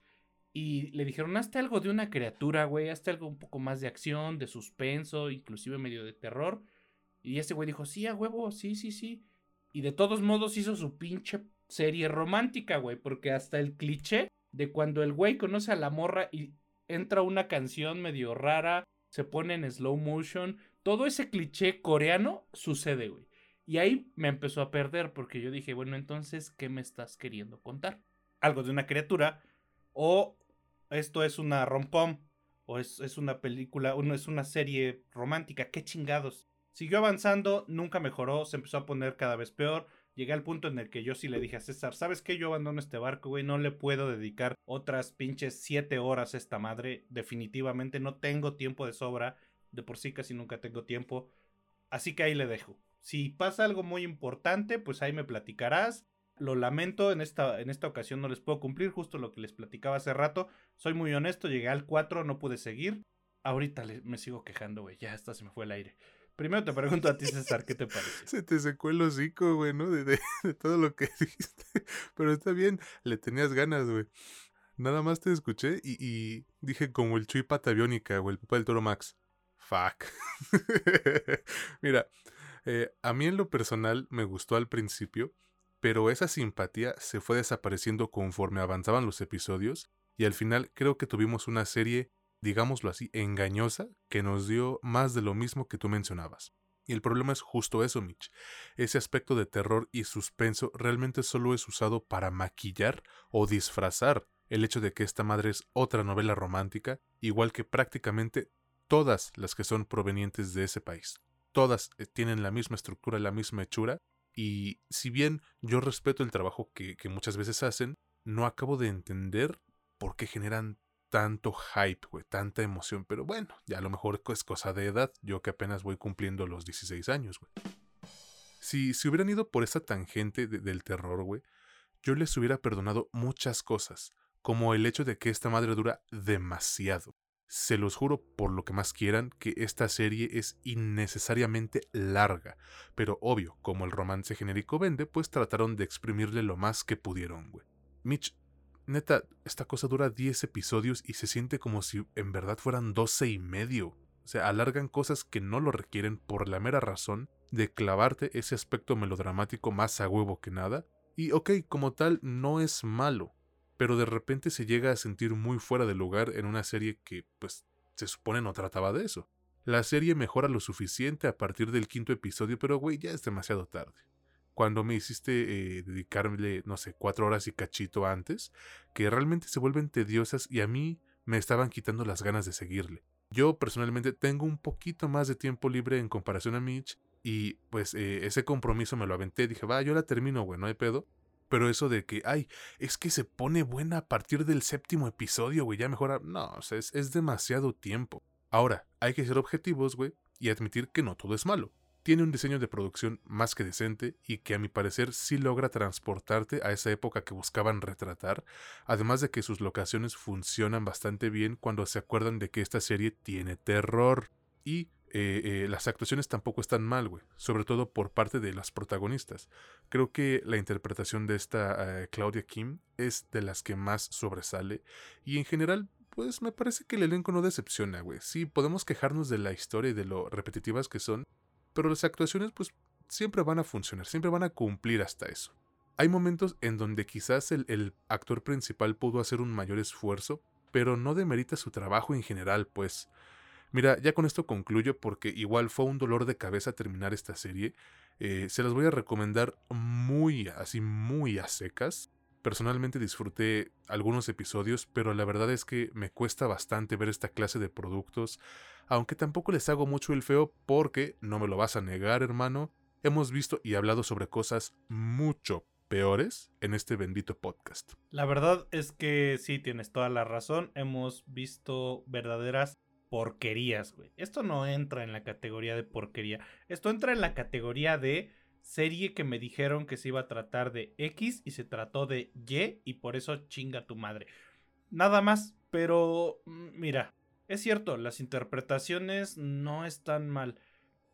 y le dijeron, hazte algo de una criatura, güey, hazte algo un poco más de acción, de suspenso, inclusive medio de terror. Y ese güey dijo, sí, a huevo, sí, sí, sí. Y de todos modos hizo su pinche serie romántica, güey, porque hasta el cliché de cuando el güey conoce a la morra y entra una canción medio rara, se pone en slow motion, todo ese cliché coreano sucede, güey. Y ahí me empezó a perder porque yo dije, bueno, entonces, ¿qué me estás queriendo contar? Algo de una criatura o esto es una rom-com, o es, una película, uno es una serie romántica, qué chingados. Siguió avanzando, nunca mejoró, se empezó a poner cada vez peor. Llegué al punto en el que yo sí le dije a César, ¿sabes qué? Yo abandono este barco, güey, no le puedo dedicar otras pinches siete horas a esta madre. Definitivamente no tengo tiempo de sobra, de por sí casi nunca tengo tiempo. Así que ahí le dejo. Si pasa algo muy importante, pues ahí me platicarás lo lamento, en esta, en esta ocasión no les puedo cumplir, justo lo que les platicaba hace rato. Soy muy honesto, llegué al 4, no pude seguir. Ahorita me sigo quejando, güey, ya hasta se me fue el aire. Primero te pregunto a ti, César, ¿qué te parece? Se te secó el hocico, güey, ¿no? De, de, todo lo que dijiste. Pero está bien, le tenías ganas, güey. Nada más te escuché y, dije como el Chuy Pataviónica, güey, el papá del toro Max. Fuck. Mira, eh, a mí en lo personal me gustó al principio pero esa simpatía se fue desapareciendo conforme avanzaban los episodios y al final creo que tuvimos una serie, digámoslo así, engañosa que nos dio más de lo mismo que tú mencionabas. Y el problema es justo eso, Mitch. Ese aspecto de terror y suspenso realmente solo es usado para maquillar o disfrazar el hecho de que esta madre es otra novela romántica, igual que prácticamente todas las que son provenientes de ese país. Todas eh, tienen la misma estructura, la misma hechura, y si bien yo respeto el trabajo que, muchas veces hacen, no acabo de entender por qué generan tanto hype, güey, tanta emoción. Pero bueno, ya a lo mejor es cosa de edad, yo que apenas voy cumpliendo los 16 años, güey. Si, si hubieran ido por esa tangente del terror, güey, yo les hubiera perdonado muchas cosas, como el hecho de que esta madre dura demasiado. Se los juro por lo que más quieran que esta serie es innecesariamente larga, pero obvio, como el romance genérico vende, pues trataron de exprimirle lo más que pudieron, güey. Mitch, neta, esta cosa dura 10 episodios y se siente como si en verdad fueran 12 y medio. O sea, alargan cosas que no lo requieren por la mera razón de clavarte ese aspecto melodramático más a huevo que nada. Y ok, como tal, no es malo pero de repente se llega a sentir muy fuera de lugar en una serie que, pues, se supone no trataba de eso. La serie mejora lo suficiente a partir del quinto episodio, pero güey, ya es demasiado tarde. Cuando me hiciste eh, dedicarle, no sé, cuatro horas y cachito antes, que realmente se vuelven tediosas y a mí me estaban quitando las ganas de seguirle. Yo personalmente tengo un poquito más de tiempo libre en comparación a Mitch y pues eh, ese compromiso me lo aventé. Dije, va, yo la termino, güey, no hay pedo. Pero eso de que, ay, es que se pone buena a partir del séptimo episodio, güey, ya mejora. No, es, es demasiado tiempo. Ahora, hay que ser objetivos, güey, y admitir que no todo es malo. Tiene un diseño de producción más que decente y que a mi parecer sí logra transportarte a esa época que buscaban retratar, además de que sus locaciones funcionan bastante bien cuando se acuerdan de que esta serie tiene terror. Y eh, eh, las actuaciones tampoco están mal, güey. Sobre todo por parte de las protagonistas. Creo que la interpretación de esta eh, Claudia Kim es de las que más sobresale. Y en general, pues me parece que el elenco no decepciona, güey. Sí, podemos quejarnos de la historia y de lo repetitivas que son. Pero las actuaciones, pues, siempre van a funcionar, siempre van a cumplir hasta eso. Hay momentos en donde quizás el, el actor principal pudo hacer un mayor esfuerzo, pero no demerita su trabajo en general, pues. Mira, ya con esto concluyo porque igual fue un dolor de cabeza terminar esta serie. Eh, se las voy a recomendar muy, así muy a secas. Personalmente disfruté algunos episodios, pero la verdad es que me cuesta bastante ver esta clase de productos, aunque tampoco les hago mucho el feo porque, no me lo vas a negar hermano, hemos visto y hablado sobre cosas mucho peores en este bendito podcast. La verdad es que sí, tienes toda la razón, hemos visto verdaderas porquerías, güey. Esto no entra en la categoría de porquería. Esto entra en la categoría de serie que me dijeron que se iba a tratar de X y se trató de Y y por eso chinga tu madre. Nada más, pero mm, mira, es cierto, las interpretaciones no están mal.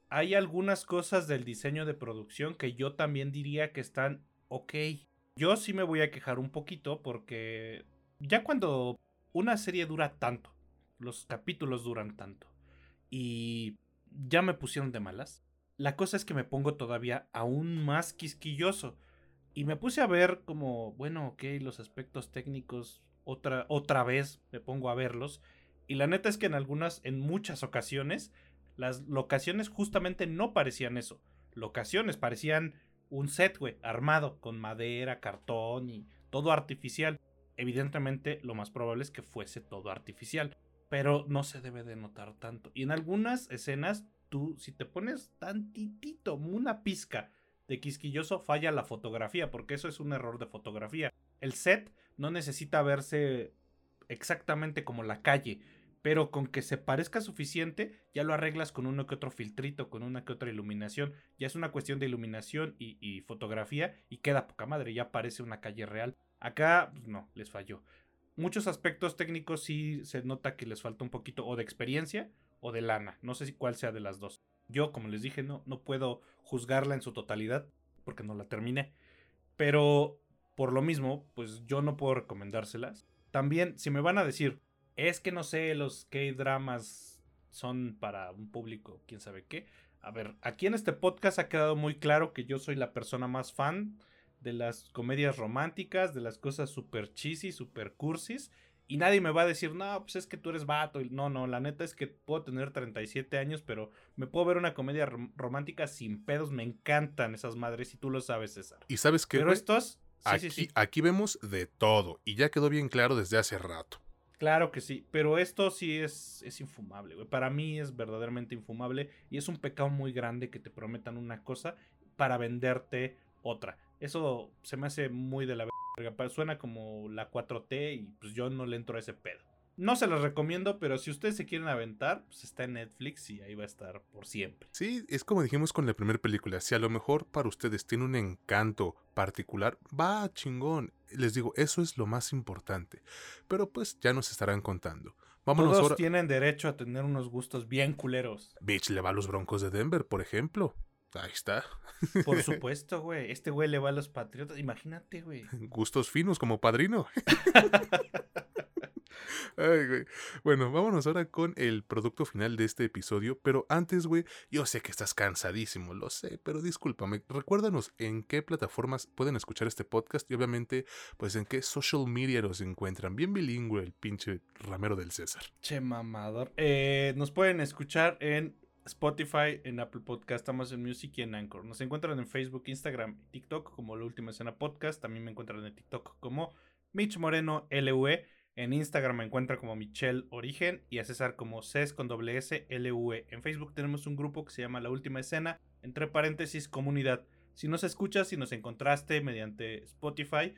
Hay algunas cosas del diseño de producción que yo también diría que están ok. Yo sí me voy a quejar un poquito porque ya cuando una serie dura tanto, los capítulos duran tanto. Y ya me pusieron de malas. La cosa es que me pongo todavía aún más quisquilloso. Y me puse a ver como, bueno, ok, los aspectos técnicos, otra, otra vez me pongo a verlos. Y la neta es que en algunas, en muchas ocasiones, las locaciones justamente no parecían eso. Locaciones parecían un set, güey, armado, con madera, cartón y todo artificial. Evidentemente, lo más probable es que fuese todo artificial pero no se debe de notar tanto. Y en algunas escenas, tú, si te pones tantitito, una pizca de quisquilloso, falla la fotografía, porque eso es un error de fotografía. El set no necesita verse exactamente como la calle, pero con que se parezca suficiente, ya lo arreglas con uno que otro filtrito, con una que otra iluminación. Ya es una cuestión de iluminación y, y fotografía y queda poca madre, ya parece una calle real. Acá, pues, no, les falló muchos aspectos técnicos sí se nota que les falta un poquito o de experiencia o de lana. No sé si cuál sea de las dos. Yo, como les dije, no, no puedo juzgarla en su totalidad porque no la terminé. Pero por lo mismo, pues yo no puedo recomendárselas. También, si me van a decir, es que no sé, los K-dramas son para un público, quién sabe qué. A ver, aquí en este podcast ha quedado muy claro que yo soy la persona más fan de las comedias románticas, de las cosas super cheesy, super cursis. Y nadie me va a decir, no, pues es que tú eres vato. No, no, la neta es que puedo tener 37 años, pero me puedo ver una comedia romántica sin pedos. Me encantan esas madres y tú lo sabes, César. Y sabes qué. Pero estos. aquí, aquí vemos de todo. Y ya quedó bien claro desde hace rato. Claro que sí, pero esto sí es, es infumable, güey. Para mí es verdaderamente infumable y es un pecado muy grande que te prometan una cosa para venderte otra. Eso se me hace muy de la verga. Suena como la 4T y pues yo no le entro a ese pedo. No se los recomiendo, pero si ustedes se quieren aventar, pues está en Netflix y ahí va a estar por siempre. Sí, es como dijimos con la primera película. Si a lo mejor para ustedes tiene un encanto particular, va chingón. Les digo, eso es lo más importante. Pero pues ya nos estarán contando. Vámonos Todos tienen derecho a tener unos gustos bien culeros. Bitch le va a los Broncos de Denver, por ejemplo. Ahí está. Por supuesto, güey. Este güey le va a los patriotas. Imagínate, güey. Gustos finos como padrino. Ay, güey. Bueno, vámonos ahora con el producto final de este episodio. Pero antes, güey, yo sé que estás cansadísimo, lo sé, pero discúlpame. Recuérdanos en qué plataformas pueden escuchar este podcast y obviamente, pues en qué social media nos encuentran. Bien bilingüe el pinche ramero del César. Che mamador. Eh, nos pueden escuchar en Spotify, en Apple Podcast, Amazon Music y en Anchor. Nos encuentran en Facebook, Instagram y TikTok como La Última Escena Podcast. También me encuentran en TikTok como Mitch Moreno LUE. En Instagram me encuentran como Michelle Origen y a César como CES con LUE. En Facebook tenemos un grupo que se llama La Última Escena, entre paréntesis, comunidad. Si nos escuchas, si nos encontraste mediante Spotify,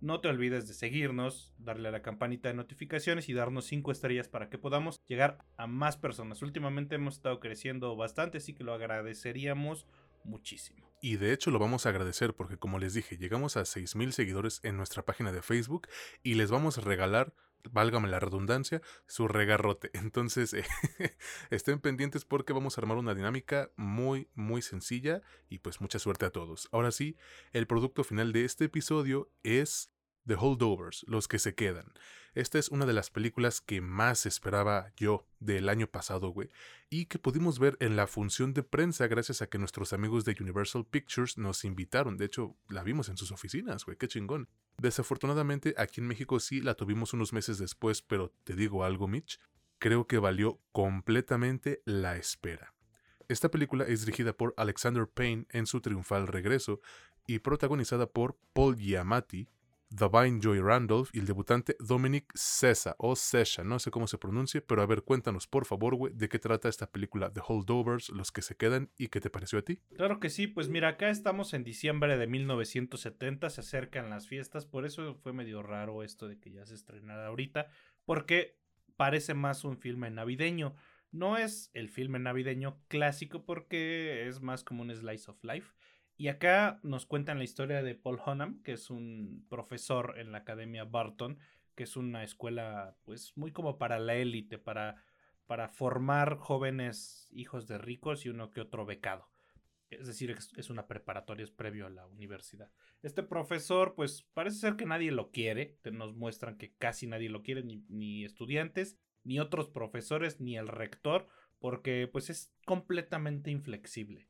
no te olvides de seguirnos, darle a la campanita de notificaciones y darnos 5 estrellas para que podamos llegar a más personas. Últimamente hemos estado creciendo bastante, así que lo agradeceríamos muchísimo. Y de hecho lo vamos a agradecer porque como les dije, llegamos a 6.000 seguidores en nuestra página de Facebook y les vamos a regalar, válgame la redundancia, su regarrote. Entonces eh, estén pendientes porque vamos a armar una dinámica muy, muy sencilla y pues mucha suerte a todos. Ahora sí, el producto final de este episodio es The Holdovers, Los que se quedan. Esta es una de las películas que más esperaba yo del año pasado, güey, y que pudimos ver en la función de prensa gracias a que nuestros amigos de Universal Pictures nos invitaron. De hecho, la vimos en sus oficinas, güey, qué chingón. Desafortunadamente, aquí en México sí la tuvimos unos meses después, pero te digo algo, Mitch, creo que valió completamente la espera. Esta película es dirigida por Alexander Payne en su triunfal regreso y protagonizada por Paul Giamatti, Divine Joy Randolph y el debutante Dominic Cesa o Sesha, no sé cómo se pronuncie, pero a ver, cuéntanos por favor, güey, de qué trata esta película The Holdovers, los que se quedan y qué te pareció a ti. Claro que sí, pues mira, acá estamos en diciembre de 1970, se acercan las fiestas, por eso fue medio raro esto de que ya se estrenara ahorita, porque parece más un filme navideño. No es el filme navideño clásico porque es más como un slice of life. Y acá nos cuentan la historia de Paul Honham, que es un profesor en la Academia Barton, que es una escuela pues muy como para la élite, para, para formar jóvenes hijos de ricos y uno que otro becado. Es decir, es una preparatoria, es previo a la universidad. Este profesor, pues parece ser que nadie lo quiere. Nos muestran que casi nadie lo quiere, ni, ni estudiantes, ni otros profesores, ni el rector, porque pues es completamente inflexible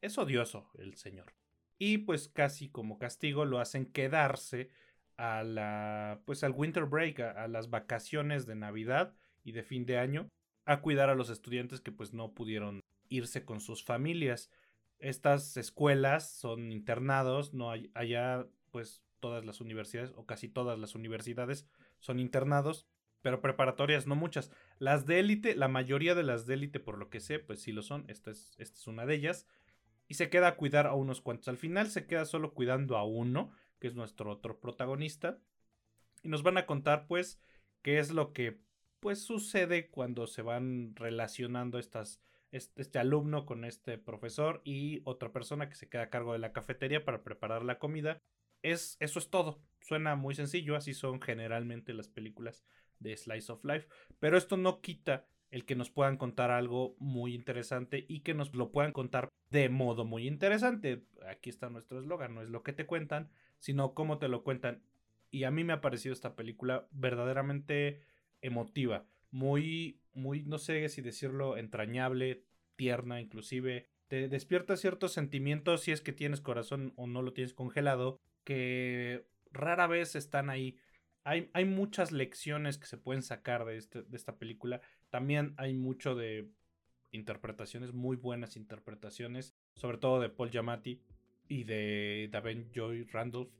es odioso el señor. Y pues casi como castigo lo hacen quedarse a la pues al winter break, a, las vacaciones de Navidad y de fin de año a cuidar a los estudiantes que pues no pudieron irse con sus familias. Estas escuelas son internados, no hay allá pues todas las universidades o casi todas las universidades son internados, pero preparatorias no muchas. Las de élite, la mayoría de las de élite por lo que sé, pues sí lo son, esta es, esta es una de ellas y se queda a cuidar a unos cuantos. Al final se queda solo cuidando a uno, que es nuestro otro protagonista. Y nos van a contar pues qué es lo que pues sucede cuando se van relacionando estas, este, alumno con este profesor y otra persona que se queda a cargo de la cafetería para preparar la comida. Es, eso es todo. Suena muy sencillo, así son generalmente las películas de Slice of Life. Pero esto no quita el que nos puedan contar algo muy interesante y que nos lo puedan contar de modo muy interesante. Aquí está nuestro eslogan, no es lo que te cuentan, sino cómo te lo cuentan. Y a mí me ha parecido esta película verdaderamente emotiva, muy, muy, no sé si decirlo, entrañable, tierna, inclusive. Te despierta ciertos sentimientos si es que tienes corazón o no lo tienes congelado, que rara vez están ahí. Hay, hay muchas lecciones que se pueden sacar de, este, de esta película también hay mucho de interpretaciones, muy buenas interpretaciones, sobre todo de Paul Giamatti y de Daven Joy Randolph.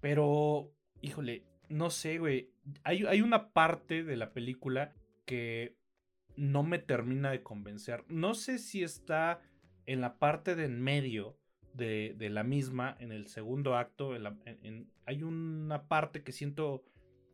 Pero, híjole, no sé, güey. Hay, hay una parte de la película que no me termina de convencer. No sé si está en la parte de en medio de, de la misma, en el segundo acto. hay una parte que siento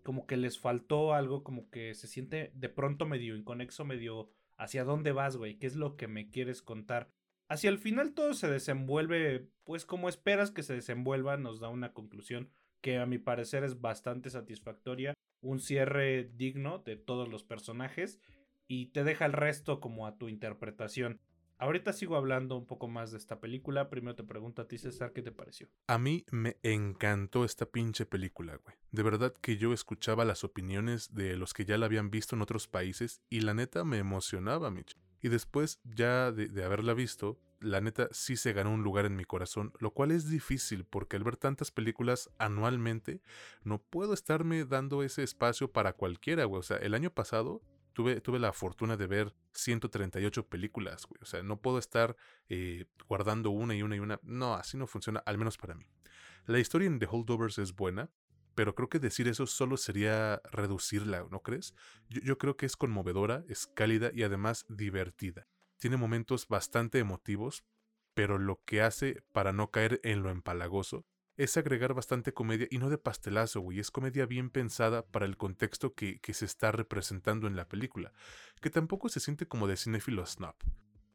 como que les faltó algo, como que se siente de pronto medio inconexo, medio hacia dónde vas, güey, qué es lo que me quieres contar. Hacia el final todo se desenvuelve, pues como esperas que se desenvuelva, nos da una conclusión que a mi parecer es bastante satisfactoria, un cierre digno de todos los personajes y te deja el resto como a tu interpretación. Ahorita sigo hablando un poco más de esta película. Primero te pregunto a ti, César, ¿qué te pareció? A mí me encantó esta pinche película, güey. De verdad que yo escuchaba las opiniones de los que ya la habían visto en otros países y la neta me emocionaba, Mitch. Y después, ya de, de haberla visto, la neta sí se ganó un lugar en mi corazón, lo cual es difícil porque al ver tantas películas anualmente, no puedo estarme dando ese espacio para cualquiera, güey. O sea, el año pasado tuve, tuve la fortuna de ver 138 películas, güey. O sea, no puedo estar eh, guardando una y una y una. No, así no funciona, al menos para mí. La historia en The Holdovers es buena, pero creo que decir eso solo sería reducirla, ¿no crees? Yo, yo, creo que es conmovedora, es cálida y además divertida. Tiene momentos bastante emotivos, pero lo que hace para no caer en lo empalagoso es agregar bastante comedia y no de pastelazo, güey. Es comedia bien pensada para el contexto que, se está representando en la película, que tampoco se siente como de cinéfilo snob.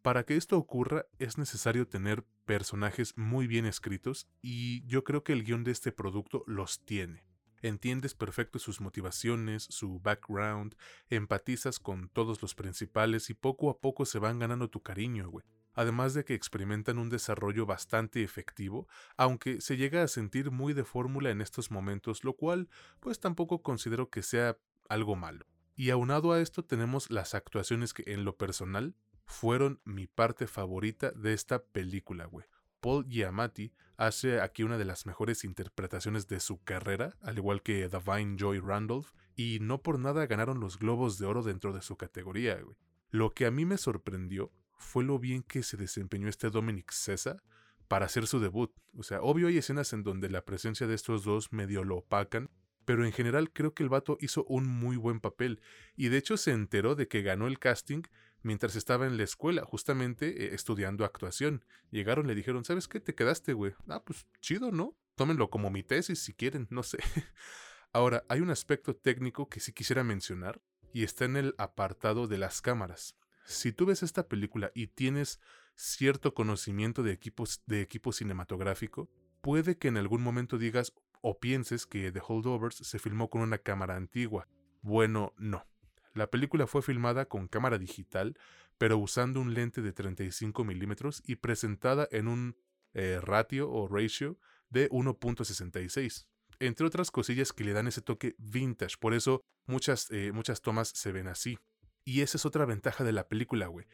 Para que esto ocurra es necesario tener personajes muy bien escritos y yo creo que el guion de este producto los tiene. Entiendes perfecto sus motivaciones, su background, empatizas con todos los principales y poco a poco se van ganando tu cariño, güey. Además de que experimentan un desarrollo bastante efectivo, aunque se llega a sentir muy de fórmula en estos momentos, lo cual pues tampoco considero que sea algo malo. Y aunado a esto tenemos las actuaciones que en lo personal fueron mi parte favorita de esta película, güey. Paul Giamatti hace aquí una de las mejores interpretaciones de su carrera, al igual que Divine Joy Randolph, y no por nada ganaron los Globos de Oro dentro de su categoría, güey. Lo que a mí me sorprendió fue lo bien que se desempeñó este Dominic Cesa para hacer su debut. O sea, obvio hay escenas en donde la presencia de estos dos medio lo opacan, pero en general creo que el vato hizo un muy buen papel, y de hecho se enteró de que ganó el casting mientras estaba en la escuela, justamente eh, estudiando actuación. Llegaron, le dijeron, ¿sabes qué? Te quedaste, güey. Ah, pues chido, ¿no? Tómenlo como mi tesis si quieren, no sé. Ahora, hay un aspecto técnico que sí quisiera mencionar, y está en el apartado de las cámaras. Si tú ves esta película y tienes cierto conocimiento de equipos de equipo cinematográfico, puede que en algún momento digas o pienses que The Holdovers se filmó con una cámara antigua. Bueno, no. La película fue filmada con cámara digital, pero usando un lente de 35 milímetros y presentada en un eh, ratio o ratio de 1.66. Entre otras cosillas que le dan ese toque vintage, por eso muchas, eh, muchas tomas se ven así. Y esa es otra ventaja de la película, güey,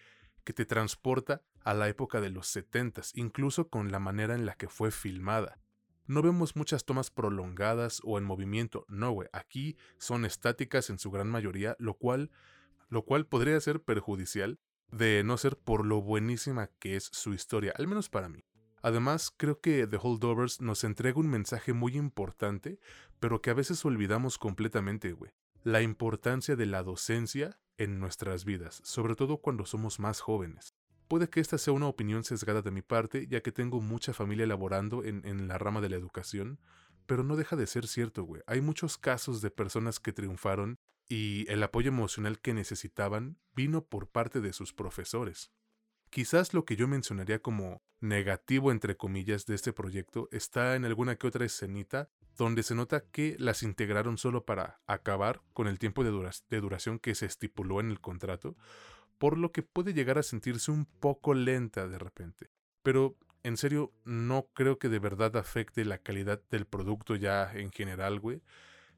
que te transporta a la época de los 70 incluso con la manera en la que fue filmada. No vemos muchas tomas prolongadas o en movimiento, no, güey. Aquí son estáticas en su gran mayoría, lo cual, lo cual podría ser perjudicial de no ser por lo buenísima que es su historia, al menos para mí. Además, creo que The Holdovers nos entrega un mensaje muy importante, pero que a veces olvidamos completamente, güey. La importancia de la docencia en nuestras vidas, sobre todo cuando somos más jóvenes. Puede que esta sea una opinión sesgada de mi parte, ya que tengo mucha familia laborando en, la rama de la educación, pero no deja de ser cierto, güey. Hay muchos casos de personas que triunfaron y el apoyo emocional que necesitaban vino por parte de sus profesores. Quizás lo que yo mencionaría como negativo entre comillas de este proyecto está en alguna que otra escenita donde se nota que las integraron solo para acabar con el tiempo de, duración que se estipuló en el contrato, por lo que puede llegar a sentirse un poco lenta de repente. Pero en serio, no creo que de verdad afecte la calidad del producto ya en general, güey.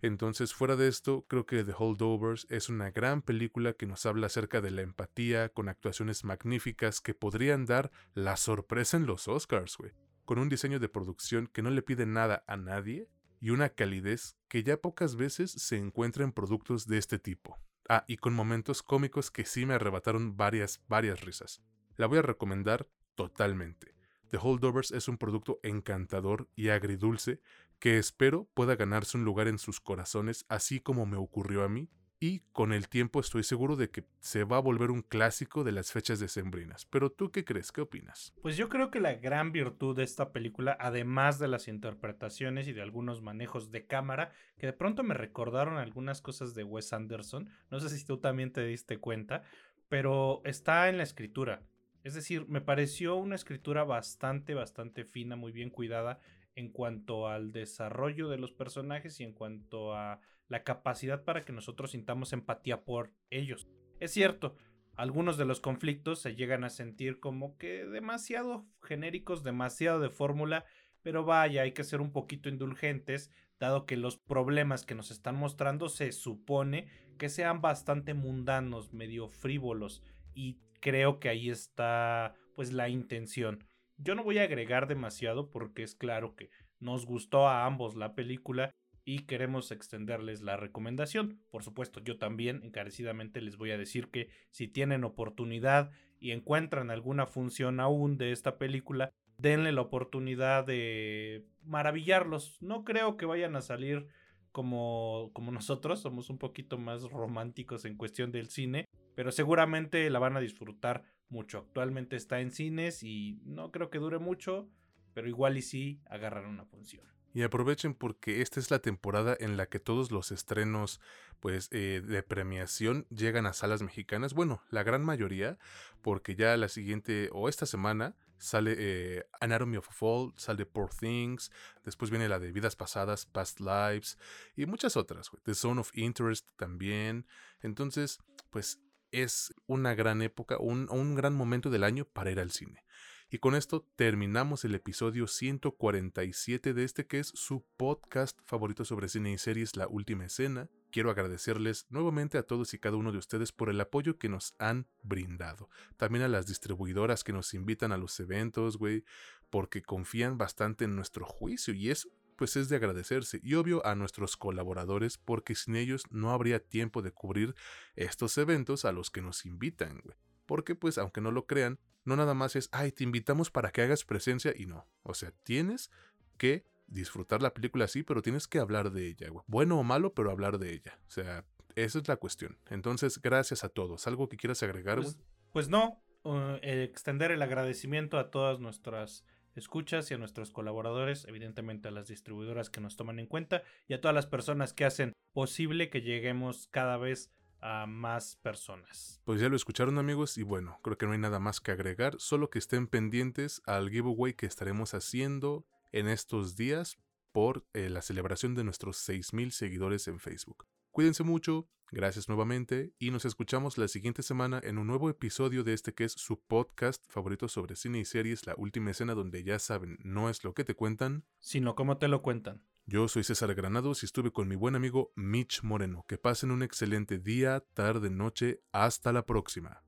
Entonces, fuera de esto, creo que The Holdovers es una gran película que nos habla acerca de la empatía, con actuaciones magníficas que podrían dar la sorpresa en los Oscars, güey. Con un diseño de producción que no le pide nada a nadie y una calidez que ya pocas veces se encuentra en productos de este tipo. Ah, y con momentos cómicos que sí me arrebataron varias, varias risas. La voy a recomendar totalmente. The Holdovers es un producto encantador y agridulce que espero pueda ganarse un lugar en sus corazones así como me ocurrió a mí y con el tiempo estoy seguro de que se va a volver un clásico de las fechas decembrinas. Pero tú qué crees? ¿Qué opinas? Pues yo creo que la gran virtud de esta película, además de las interpretaciones y de algunos manejos de cámara, que de pronto me recordaron algunas cosas de Wes Anderson, no sé si tú también te diste cuenta, pero está en la escritura. Es decir, me pareció una escritura bastante, bastante fina, muy bien cuidada en cuanto al desarrollo de los personajes y en cuanto a la capacidad para que nosotros sintamos empatía por ellos. Es cierto, algunos de los conflictos se llegan a sentir como que demasiado genéricos, demasiado de fórmula, pero vaya, hay que ser un poquito indulgentes, dado que los problemas que nos están mostrando se supone que sean bastante mundanos, medio frívolos, y creo que ahí está pues la intención. Yo no voy a agregar demasiado porque es claro que nos gustó a ambos la película y queremos extenderles la recomendación. Por supuesto, yo también encarecidamente les voy a decir que si tienen oportunidad y encuentran alguna función aún de esta película, denle la oportunidad de maravillarlos. No creo que vayan a salir como, como nosotros, somos un poquito más románticos en cuestión del cine, pero seguramente la van a disfrutar mucho. Actualmente está en cines y no creo que dure mucho, pero igual y sí agarran una función. Y aprovechen porque esta es la temporada en la que todos los estrenos pues eh, de premiación llegan a salas mexicanas. Bueno, la gran mayoría, porque ya la siguiente o esta semana sale eh, Anatomy of Fall, sale Poor Things, después viene la de Vidas Pasadas, Past Lives y muchas otras. The Zone of Interest también. Entonces, pues es una gran época, un, un gran momento del año para ir al cine. Y con esto terminamos el episodio 147 de este que es su podcast favorito sobre cine y series, La Última Escena. Quiero agradecerles nuevamente a todos y cada uno de ustedes por el apoyo que nos han brindado. También a las distribuidoras que nos invitan a los eventos, güey, porque confían bastante en nuestro juicio y eso pues es de agradecerse y obvio a nuestros colaboradores porque sin ellos no habría tiempo de cubrir estos eventos a los que nos invitan, güey. Porque pues aunque no lo crean, no nada más es, ay, te invitamos para que hagas presencia y no. O sea, tienes que disfrutar la película así, pero tienes que hablar de ella, güey. Bueno o malo, pero hablar de ella. O sea, esa es la cuestión. Entonces, gracias a todos. ¿Algo que quieras agregar? Pues, pues, no, uh, extender el agradecimiento a todas nuestras escuchas y a nuestros colaboradores, evidentemente a las distribuidoras que nos toman en cuenta y a todas las personas que hacen posible que lleguemos cada vez a más personas. Pues ya lo escucharon amigos y bueno, creo que no hay nada más que agregar, solo que estén pendientes al giveaway que estaremos haciendo en estos días por eh, la celebración de nuestros 6.000 seguidores en Facebook. Cuídense mucho, gracias nuevamente y nos escuchamos la siguiente semana en un nuevo episodio de este que es su podcast favorito sobre cine y series, La Última Escena, donde ya saben, no es lo que te cuentan, sino cómo te lo cuentan. Yo soy César Granados y estuve con mi buen amigo Mitch Moreno. Que pasen un excelente día, tarde, noche. Hasta la próxima.